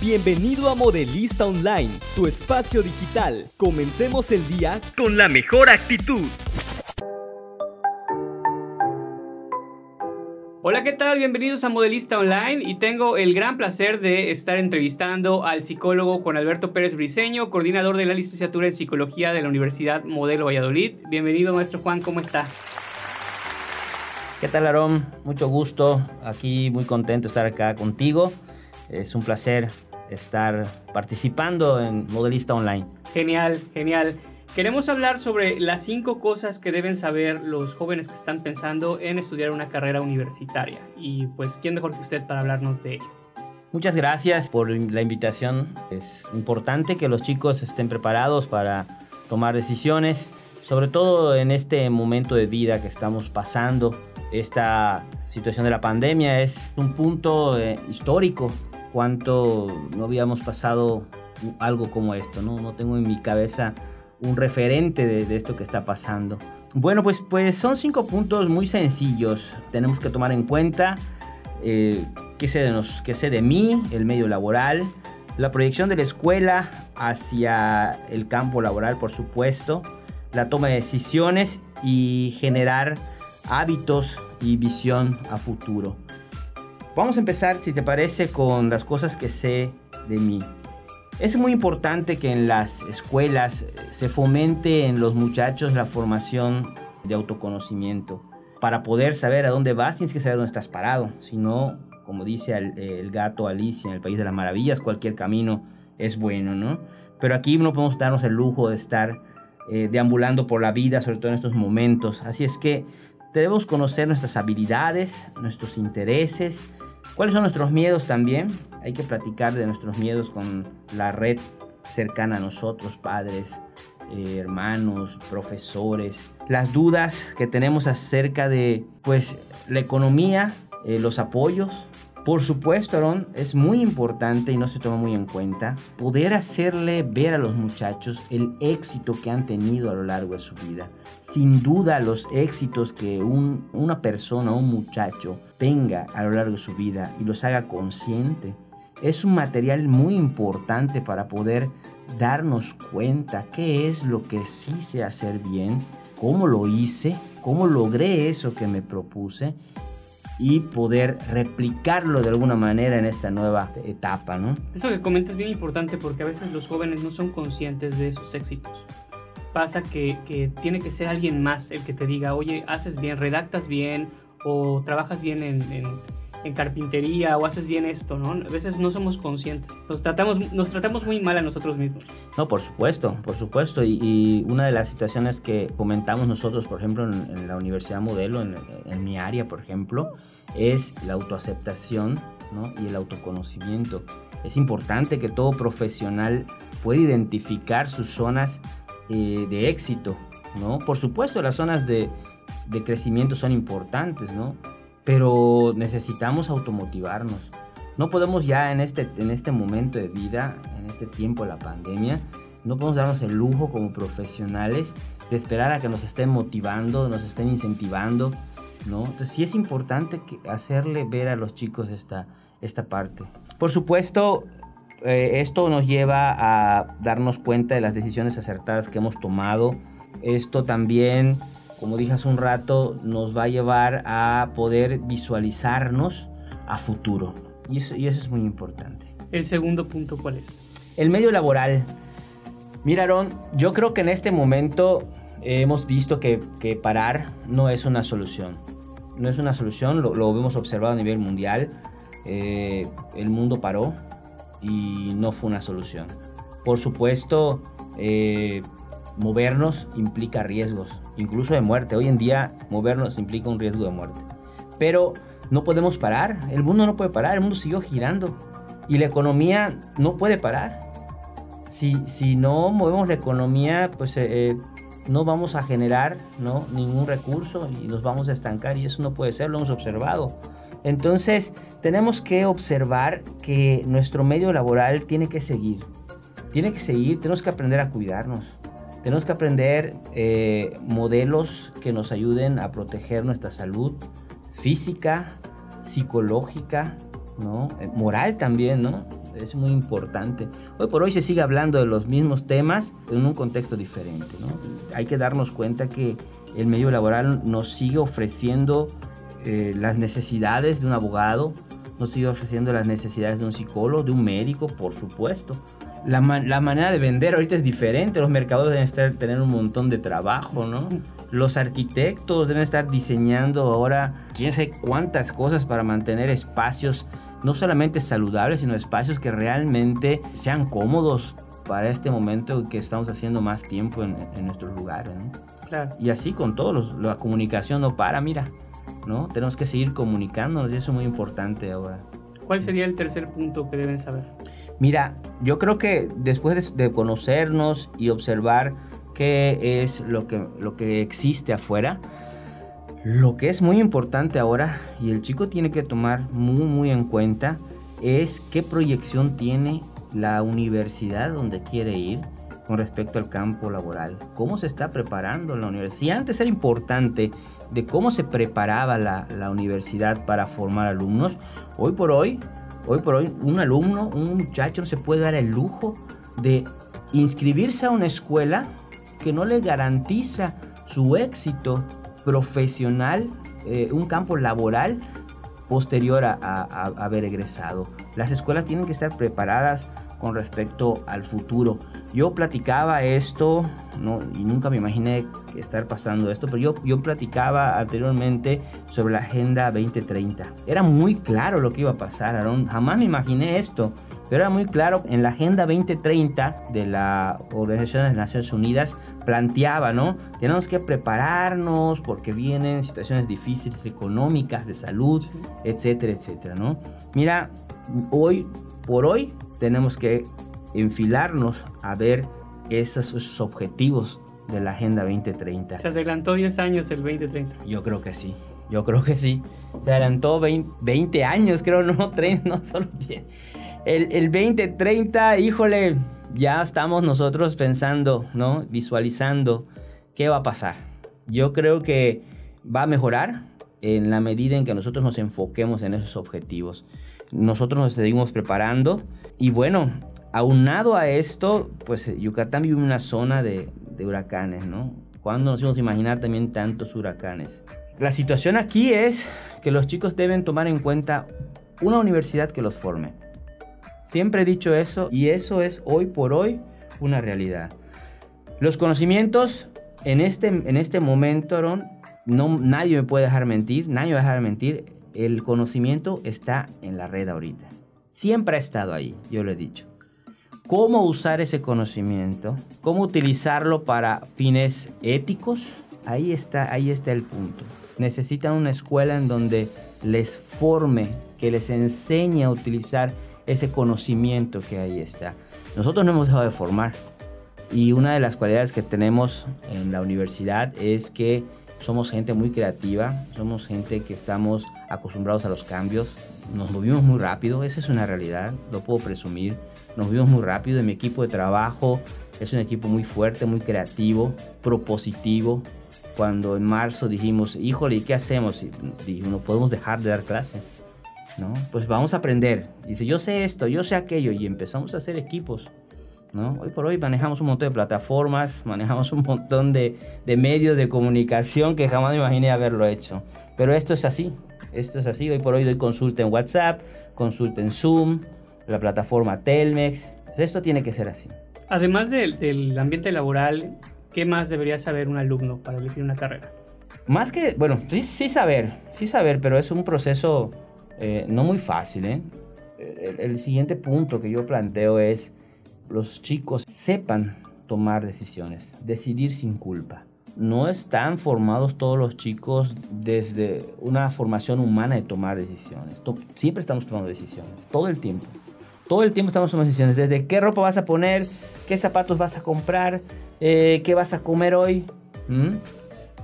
Bienvenido a Modelista Online, tu espacio digital. Comencemos el día con la mejor actitud. Hola, ¿qué tal? Bienvenidos a Modelista Online y tengo el gran placer de estar entrevistando al psicólogo Juan Alberto Pérez Briceño, coordinador de la licenciatura en Psicología de la Universidad Modelo Valladolid. Bienvenido, maestro Juan, ¿cómo está? ¿Qué tal, Aarón? Mucho gusto. Aquí muy contento de estar acá contigo. Es un placer estar participando en Modelista Online. Genial, genial. Queremos hablar sobre las cinco cosas que deben saber los jóvenes que están pensando en estudiar una carrera universitaria. Y pues, ¿quién mejor que usted para hablarnos de ello? Muchas gracias por la invitación. Es importante que los chicos estén preparados para tomar decisiones, sobre todo en este momento de vida que estamos pasando. Esta situación de la pandemia es un punto eh, histórico cuánto no habíamos pasado algo como esto, ¿no? No tengo en mi cabeza un referente de, esto que está pasando. Bueno, pues, pues son cinco puntos muy sencillos. Tenemos que tomar en cuenta eh, qué, sé de nos, qué sé de mí, el medio laboral, la proyección de la escuela hacia el campo laboral, por supuesto, la toma de decisiones y generar hábitos y visión a futuro. Vamos a empezar, si te parece, con las cosas que sé de mí. Es muy importante que en las escuelas se fomente en los muchachos la formación de autoconocimiento. Para poder saber a dónde vas, tienes que saber dónde estás parado. Si no, como dice el, gato Alicia en el País de las Maravillas, cualquier camino es bueno, ¿no? Pero aquí no podemos darnos el lujo de estar eh, deambulando por la vida, sobre todo en estos momentos. Así es que debemos conocer nuestras habilidades, nuestros intereses, ¿Cuáles son nuestros miedos también? Hay que platicar de nuestros miedos con la red cercana a nosotros, padres, eh, hermanos, profesores. Las dudas que tenemos acerca de pues la economía, eh, los apoyos, por supuesto, Aaron, es muy importante y no se toma muy en cuenta poder hacerle ver a los muchachos el éxito que han tenido a lo largo de su vida. Sin duda, los éxitos que una persona o un muchacho tenga a lo largo de su vida y los haga consciente es un material muy importante para poder darnos cuenta qué es lo que sí sé hacer bien, cómo lo hice, cómo logré eso que me propuse y poder replicarlo de alguna manera en esta nueva etapa, ¿no? Eso que comentas es bien importante porque a veces los jóvenes no son conscientes de esos éxitos. Pasa que, que tiene que ser alguien más el que te diga, oye, haces bien, redactas bien o trabajas bien en, en, carpintería o haces bien esto, ¿no? A veces no somos conscientes. Nos tratamos, nos tratamos muy mal a nosotros mismos. No, por supuesto, por supuesto. Y, una de las situaciones que comentamos nosotros, por ejemplo, en, la Universidad Modelo, en, en mi área, por ejemplo, es la autoaceptación y el autoconocimiento. Es importante que todo profesional pueda identificar sus zonas eh, de éxito. ¿no? Por supuesto, las zonas de, crecimiento son importantes, ¿no? Pero necesitamos automotivarnos. No podemos ya en este, en este momento de vida, en este tiempo de la pandemia, no podemos darnos el lujo como profesionales de esperar a que nos estén motivando, nos estén incentivando, ¿no? Entonces sí es importante hacerle ver a los chicos esta, esta parte. Por supuesto, eh, esto nos lleva a darnos cuenta de las decisiones acertadas que hemos tomado. Esto también, como dije hace un rato, nos va a llevar a poder visualizarnos a futuro. Y eso, y eso es muy importante. ¿El segundo punto cuál es? El medio laboral. Mira, yo creo que en este momento hemos visto que, que parar no es una solución no es una solución, lo, lo hemos observado a nivel mundial. Eh, el mundo paró y no fue una solución. Por supuesto, eh, movernos implica riesgos, incluso de muerte. Hoy en día movernos implica un riesgo de muerte. Pero no podemos parar, el mundo no puede parar, el mundo siguió girando y la economía no puede parar. Si, si no movemos la economía, pues eh, no vamos a generar ¿no? ningún recurso y nos vamos a estancar y eso no puede ser, lo hemos observado. Entonces tenemos que observar que nuestro medio laboral tiene que seguir, tiene que seguir, tenemos que aprender a cuidarnos, tenemos que aprender eh, modelos que nos ayuden a proteger nuestra salud física, psicológica, ¿no? Eh, moral también, ¿no? Es muy importante. Hoy por hoy se sigue hablando de los mismos temas en un contexto diferente. ¿no? Hay que darnos cuenta que el medio laboral nos sigue ofreciendo eh, las necesidades de un abogado, nos sigue ofreciendo las necesidades de un psicólogo, de un médico, por supuesto. La, la manera de vender ahorita es diferente, los mercados deben estar, tener un montón de trabajo, ¿no? Los arquitectos deben estar diseñando ahora quién sabe cuántas cosas para mantener espacios no solamente saludables, sino espacios que realmente sean cómodos para este momento que estamos haciendo más tiempo en, nuestros lugares. Claro. Y así con todos, la comunicación no para, mira, ¿no? Tenemos que seguir comunicándonos y eso es muy importante ahora. ¿Cuál sería el tercer punto que deben saber? Mira, yo creo que después de conocernos y observar qué es lo que, lo que existe afuera. Lo que es muy importante ahora y el chico tiene que tomar muy muy en cuenta es qué proyección tiene la universidad donde quiere ir con respecto al campo laboral. ¿Cómo se está preparando la universidad? Si antes era importante de cómo se preparaba la, la universidad para formar alumnos, hoy por hoy, hoy por hoy un alumno, un muchacho se puede dar el lujo de inscribirse a una escuela que no le garantiza su éxito profesional, eh, un campo laboral posterior a, haber egresado. Las escuelas tienen que estar preparadas con respecto al futuro. Yo platicaba esto, no, y nunca me imaginé estar pasando esto, pero yo, yo platicaba anteriormente sobre la Agenda 2030. Era muy claro lo que iba a pasar, Aaron. Jamás me imaginé esto. Pero era muy claro, en la Agenda 2030 de la Organización de las Naciones Unidas planteaba, ¿no? Tenemos que prepararnos porque vienen situaciones difíciles económicas, de salud, etcétera, etcétera, ¿no? Mira, hoy por hoy tenemos que enfilarnos a ver esos, esos objetivos de la Agenda 2030. Se adelantó 10 años el 2030. Yo creo que sí, yo creo que sí. Se adelantó 20, 20 años, creo, no 30, no solo 10 el, el 2030, híjole, ya estamos nosotros pensando, ¿no? Visualizando qué va a pasar. Yo creo que va a mejorar en la medida en que nosotros nos enfoquemos en esos objetivos. Nosotros nos seguimos preparando y bueno, aunado a esto, pues Yucatán vive una zona de, de huracanes, ¿no? ¿Cuándo nos íbamos a imaginar también tantos huracanes? La situación aquí es que los chicos deben tomar en cuenta una universidad que los forme Siempre he dicho eso y eso es hoy por hoy una realidad. Los conocimientos en este, en este momento, Aaron, no, nadie me puede dejar mentir, nadie me va a dejar mentir. El conocimiento está en la red ahorita. Siempre ha estado ahí, yo lo he dicho. ¿Cómo usar ese conocimiento? ¿Cómo utilizarlo para fines éticos? Ahí está, ahí está el punto. Necesitan una escuela en donde les forme, que les enseñe a utilizar ese conocimiento que ahí está. Nosotros no hemos dejado de formar y una de las cualidades que tenemos en la universidad es que somos gente muy creativa, somos gente que estamos acostumbrados a los cambios, nos movimos muy rápido, esa es una realidad, lo puedo presumir, nos movimos muy rápido, en mi equipo de trabajo es un equipo muy fuerte, muy creativo, propositivo. Cuando en marzo dijimos, híjole, ¿y qué hacemos? Y dijimos, no podemos dejar de dar clase ¿no? Pues vamos a aprender. Dice, yo sé esto, yo sé aquello, y empezamos a hacer equipos. ¿No? Hoy por hoy manejamos un montón de plataformas, manejamos un montón de, de medios de comunicación que jamás me imaginé haberlo hecho. Pero esto es así, esto es así. Hoy por hoy doy consulta en WhatsApp, consulta en Zoom, la plataforma Telmex. esto tiene que ser así. Además del, del ambiente laboral, ¿qué más debería saber un alumno para elegir una carrera? Más que, bueno, sí, sí saber, sí saber, pero es un proceso eh, no muy fácil, ¿eh? El, siguiente punto que yo planteo es los chicos sepan tomar decisiones, decidir sin culpa. No están formados todos los chicos desde una formación humana de tomar decisiones. Siempre estamos tomando decisiones, todo el tiempo. Todo el tiempo estamos tomando decisiones, desde qué ropa vas a poner, qué zapatos vas a comprar, eh, qué vas a comer hoy.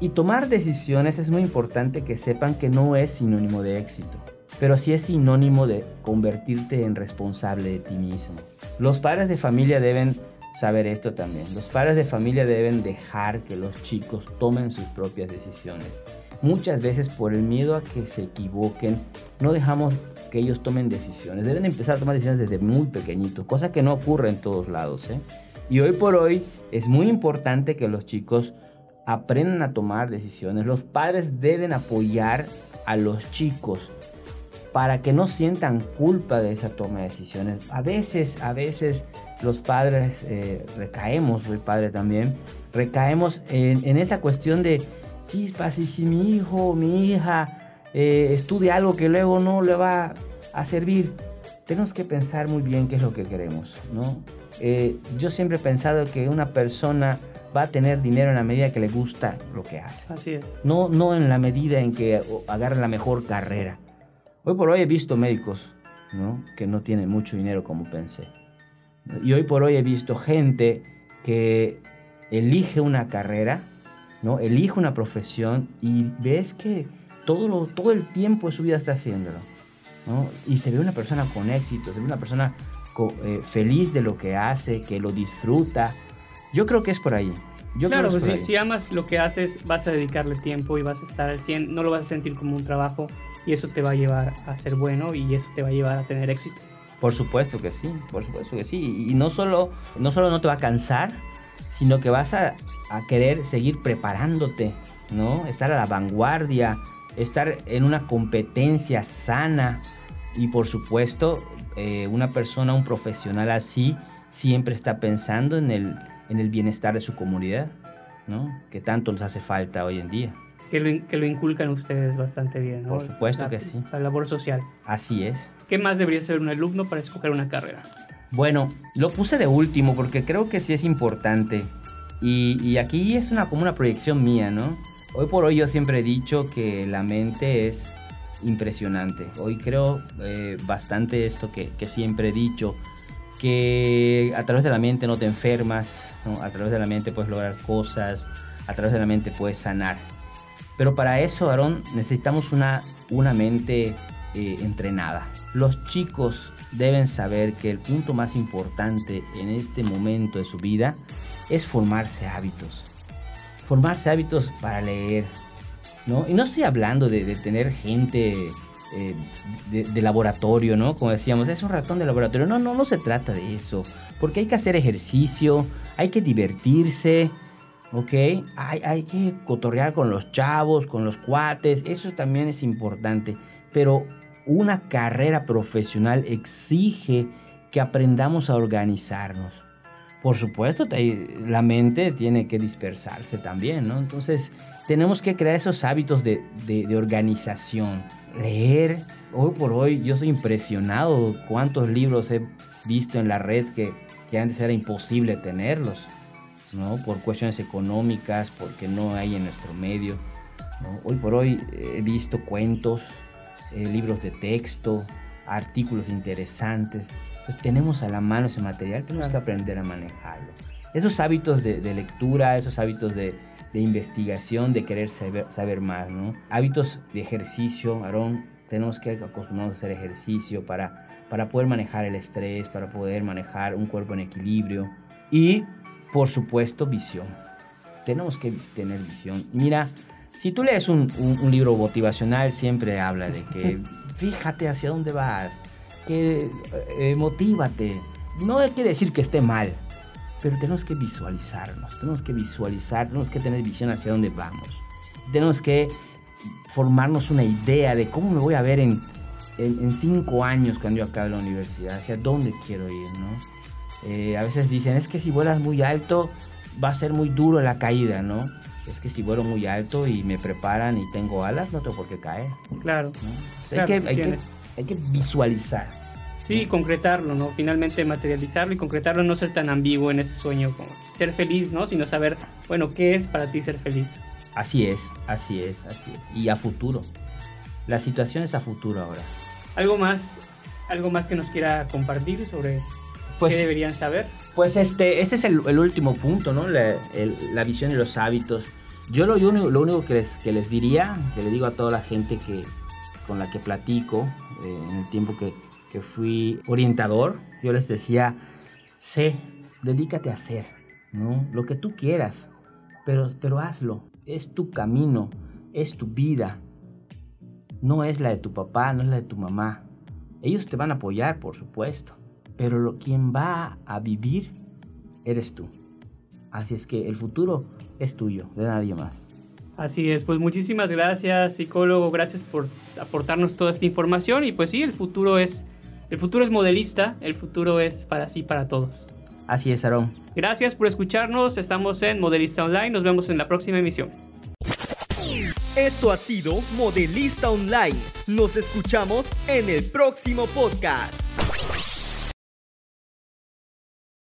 Y tomar decisiones es muy importante que sepan que no es sinónimo de éxito pero sí es sinónimo de convertirte en responsable de ti mismo. Los padres de familia deben saber esto también. Los padres de familia deben dejar que los chicos tomen sus propias decisiones. muchas veces por el miedo a que se equivoquen, no dejamos que ellos tomen decisiones. Deben empezar a tomar decisiones desde muy pequeñitos, cosa que no ocurre en todos lados. ¿eh? Y hoy por hoy es muy importante que los chicos aprendan a tomar decisiones. Los padres deben apoyar a los chicos para que no sientan culpa de esa toma de decisiones. A veces, a veces los padres eh, recaemos, el padre también, recaemos en, esa cuestión de chispas y si mi hijo, mi hija eh, estudia algo que luego no le va a servir, tenemos que pensar muy bien qué es lo que queremos, ¿no? Eh, yo siempre he pensado que una persona va a tener dinero en la medida que le gusta lo que hace. Así es. No, no en la medida en que agarre la mejor carrera. Hoy por hoy he visto médicos ¿no? que no tienen mucho dinero como pensé. Y hoy por hoy he visto gente que elige una carrera, ¿no? elige una profesión y ves que todo, lo, todo el tiempo de su vida está haciéndolo. ¿no? Y se ve una persona con éxito, se ve una persona eh, feliz de lo que hace, que lo disfruta. Yo creo que es por ahí. Yo claro, pues si, si, amas lo que haces, vas a dedicarle tiempo y vas a estar al 100, no lo vas a sentir como un trabajo y eso te va a llevar a ser bueno y eso te va a llevar a tener éxito. Por supuesto que sí, por supuesto que sí. Y no solo no, solo no te va a cansar, sino que vas a, a querer seguir preparándote, ¿no? Estar a la vanguardia, estar en una competencia sana y por supuesto eh, una persona, un profesional así, siempre está pensando en el en el bienestar de su comunidad, ¿no? Que tanto nos hace falta hoy en día. Que lo, que lo inculcan ustedes bastante bien, ¿no? Por supuesto que sí. La labor social. Así es. ¿Qué más debería ser un alumno para escoger una carrera? Bueno, lo puse de último porque creo que sí es importante. Y, y aquí es una, como una proyección mía, ¿no? Hoy por hoy yo siempre he dicho que la mente es impresionante. Hoy creo eh, bastante esto que, que siempre he dicho que a través de la mente no te enfermas, a través de la mente puedes lograr cosas, a través de la mente puedes sanar. Pero para eso, Aarón, necesitamos una, una mente eh, entrenada. Los chicos deben saber que el punto más importante en este momento de su vida es formarse hábitos. Formarse hábitos para leer. ¿no? Y no estoy hablando de tener gente eh, de, laboratorio, ¿no? Como decíamos, es un ratón de laboratorio. No, no, no se trata de eso. Porque hay que hacer ejercicio, hay que divertirse, ¿ok? Hay, hay que cotorrear con los chavos, con los cuates, eso también es importante. Pero una carrera profesional exige que aprendamos a organizarnos. Por supuesto, la mente tiene que dispersarse también, ¿no? Entonces, tenemos que crear esos hábitos de, de organización leer. Hoy por hoy yo soy impresionado cuántos libros he visto en la red que, que antes era imposible tenerlos, ¿no? Por cuestiones económicas, porque no hay en nuestro medio. Hoy por hoy he visto cuentos, eh, libros de texto, artículos interesantes. Pues tenemos a la mano ese material, tenemos que aprender a manejarlo. Esos hábitos de, de lectura, esos hábitos de, de investigación, de querer saber, saber más, ¿no? Hábitos de ejercicio, Aarón, tenemos que acostumbrarnos a hacer ejercicio para, para poder manejar el estrés, para poder manejar un cuerpo en equilibrio y, por supuesto, visión. Tenemos que tener visión. Y mira, si tú lees un, un, libro motivacional, siempre habla de que fíjate hacia dónde vas, que eh, motívate. No quiere decir que esté mal, pero tenemos que visualizarnos, tenemos que visualizar, tenemos que tener visión hacia dónde vamos. Tenemos que formarnos una idea de cómo me voy a ver en, en, cinco años cuando yo acabe la universidad, hacia dónde quiero ir, ¿no? Eh, a veces dicen, es que si vuelas muy alto va a ser muy duro la caída, ¿no? Es que si vuelo muy alto y me preparan y tengo alas, no tengo por qué caer. Claro. hay, que, hay, que, hay que visualizar. Sí, concretarlo, ¿no? Finalmente materializarlo y concretarlo, no ser tan ambiguo en ese sueño, como ser feliz, ¿no? Sino saber, bueno, ¿qué es para ti ser feliz? Así es, así es, así es. Y a futuro. La situación es a futuro ahora. ¿Algo más, algo más que nos quiera compartir sobre pues, qué deberían saber? Pues este, este es el, último punto, ¿no? La, visión y los hábitos. Yo lo, lo único que les, que les diría, que le digo a toda la gente que, con la que platico, eh, en el tiempo que, que fui orientador, yo les decía, sé, dedícate a hacer, ¿no? Lo que tú quieras, pero, pero hazlo, es tu camino, es tu vida. No es la de tu papá, no es la de tu mamá. Ellos te van a apoyar, por supuesto. Pero lo, quien va a vivir eres tú. Así es que el futuro es tuyo, de nadie más. Así es, pues muchísimas gracias psicólogo, gracias por aportarnos toda esta información y pues sí, el futuro es el futuro es modelista, el futuro es para sí para todos. Así es, Aarón. Gracias por escucharnos, estamos en Modelista Online, nos vemos en la próxima emisión. Esto ha sido Modelista Online. Nos escuchamos en el próximo podcast.